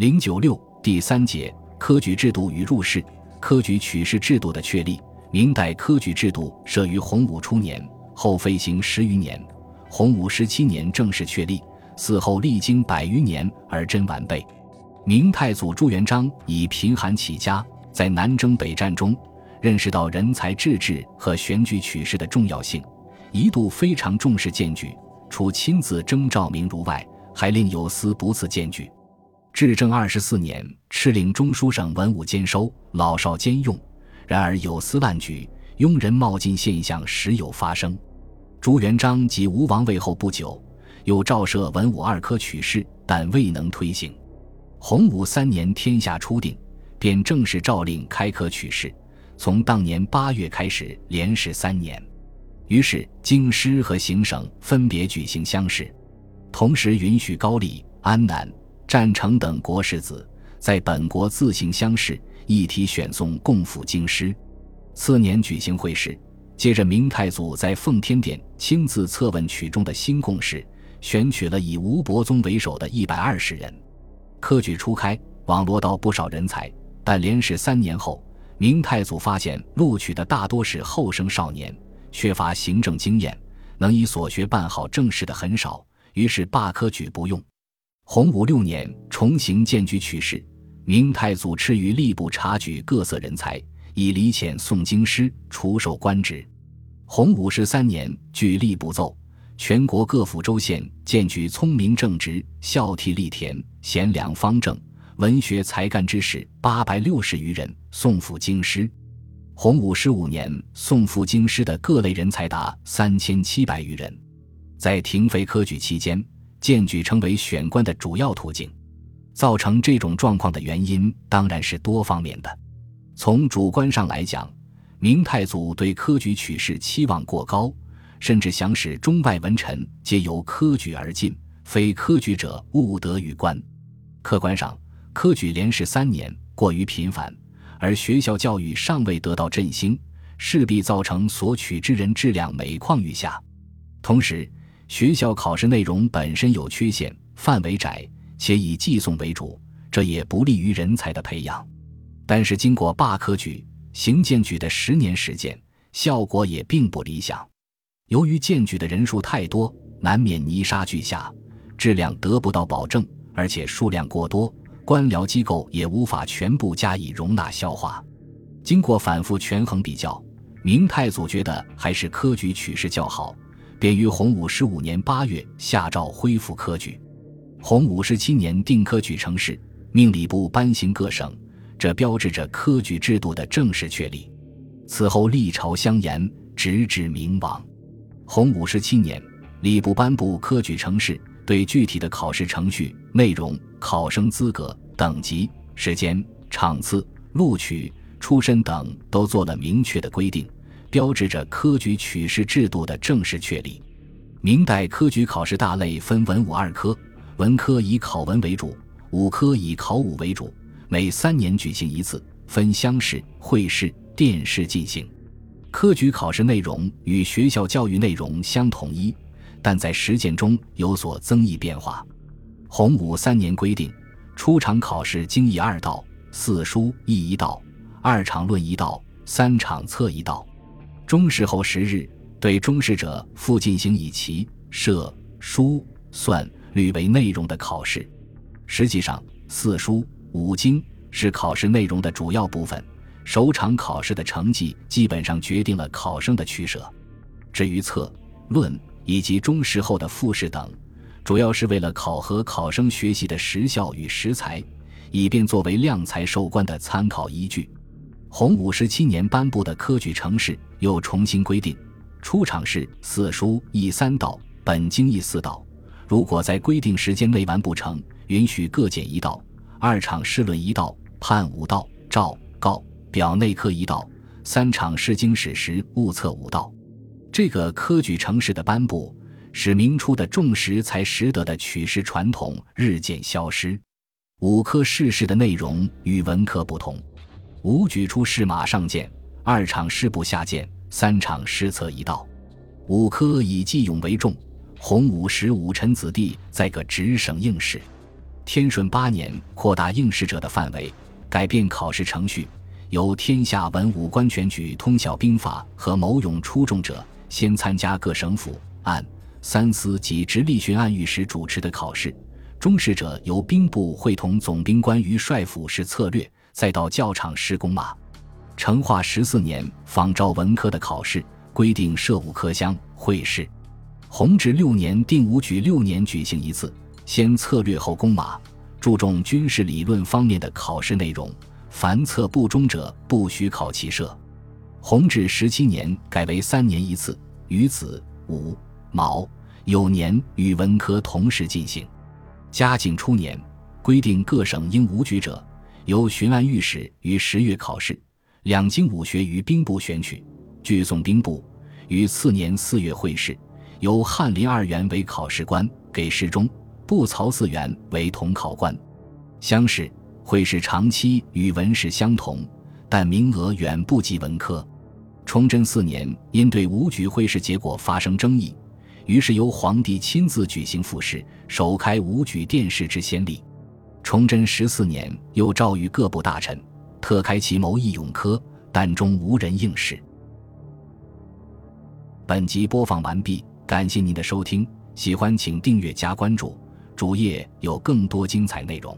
零九六第三节科举制度与入仕。科举取士制度的确立。明代科举制度设于洪武初年，后废行十余年。洪武十七年正式确立，嗣后历经百余年而臻完备。明太祖朱元璋以贫寒起家，在南征北战中认识到人才治治和选举取士的重要性，一度非常重视荐举，除亲自征召名儒外，还令有司不赐荐举。至正二十四年，敕令中书省文武兼收，老少兼用。然而有司滥举、庸人冒进现象时有发生。朱元璋即吴王位后不久，又诏设文武二科取士，但未能推行。洪武三年，天下初定，便正式诏令开科取士，从当年八月开始，连试三年。于是京师和行省分别举行乡试，同时允许高丽、安南。战成等国士子在本国自行乡试，一体选送共赴京师。次年举行会试，接着明太祖在奉天殿亲自测问曲中的新贡士，选取了以吴伯宗为首的一百二十人。科举初开，网罗到不少人才，但连试三年后，明太祖发现录取的大多是后生少年，缺乏行政经验，能以所学办好政事的很少，于是罢科举不用。洪武六年，重行荐举取士，明太祖敕于吏部察举各色人才，以礼遣送京师，除授官职。洪武十三年，据吏部奏，全国各府州县荐举聪明正直、孝悌力田、贤良方正、文学才干之士八百六十余人，送赴京师。洪武十五年，送赴京师的各类人才达三千七百余人。在停废科举期间。荐举成为选官的主要途径，造成这种状况的原因当然是多方面的。从主观上来讲，明太祖对科举取士期望过高，甚至想使中外文臣皆由科举而进，非科举者勿得与官。客观上，科举连试三年过于频繁，而学校教育尚未得到振兴，势必造成所取之人质量每况愈下。同时，学校考试内容本身有缺陷，范围窄，且以寄送为主，这也不利于人才的培养。但是经过罢科举、行荐举的十年实践，效果也并不理想。由于荐举的人数太多，难免泥沙俱下，质量得不到保证，而且数量过多，官僚机构也无法全部加以容纳消化。经过反复权衡比较，明太祖觉得还是科举取士较好。便于洪武十五年八月下诏恢复科举，洪武十七年定科举成事，命礼部颁行各省，这标志着科举制度的正式确立。此后历朝相沿，直至明亡。洪武十七年，礼部颁布科举成事，对具体的考试程序、内容、考生资格、等级、时间、场次、录取、出身等都做了明确的规定。标志着科举取士制度的正式确立。明代科举考试大类分文武二科，文科以考文为主，武科以考武为主。每三年举行一次，分乡试、会试、殿试进行。科举考试内容与学校教育内容相统一，但在实践中有所增益变化。洪武三年规定，出场考试经议二道，四书议一道，二场论一道，三场测一道。中试后十日，对中试者复进行以棋、射、书、算、律为内容的考试。实际上，四书、五经是考试内容的主要部分。首场考试的成绩基本上决定了考生的取舍。至于测、论以及中试后的复试等，主要是为了考核考生学习的实效与实才，以便作为量才授官的参考依据。洪武十七年颁布的科举程式又重新规定，出场试四书一三道，本经议四道。如果在规定时间内完不成，允许各减一道；二场试论一道，判五道；诏告表内科一道；三场试经史时误测五道。这个科举程式的颁布，使明初的重实才识得的取士传统日渐消失。五科试试的内容与文科不同。五举出试马上见，二场师部下见，三场师策一道。五科以计勇为重。洪武十五臣子弟在个直省应试，天顺八年扩大应试者的范围，改变考试程序，由天下文武官全举通晓兵法和谋勇出众者，先参加各省府按三司及直隶巡按御史主持的考试。中试者由兵部会同总兵官于帅府试策略，再到教场试弓马。成化十四年仿照文科的考试规定设五科乡会试。弘治六年定武举六年举行一次，先策略后弓马，注重军事理论方面的考试内容。凡策不中者，不许考其社。弘治十七年改为三年一次，于子午卯酉年与文科同时进行。嘉靖初年，规定各省应武举者，由巡按御史于十月考试，两京武学于兵部选取，据送兵部，于次年四月会试，由翰林二员为考试官，给事中部曹四员为同考官。乡试会试长期与文试相同，但名额远不及文科。崇祯四年，因对武举会试结果发生争议。于是由皇帝亲自举行复试，首开武举殿试之先例。崇祯十四年，又诏谕各部大臣，特开其谋义勇科，但终无人应试。本集播放完毕，感谢您的收听，喜欢请订阅加关注，主页有更多精彩内容。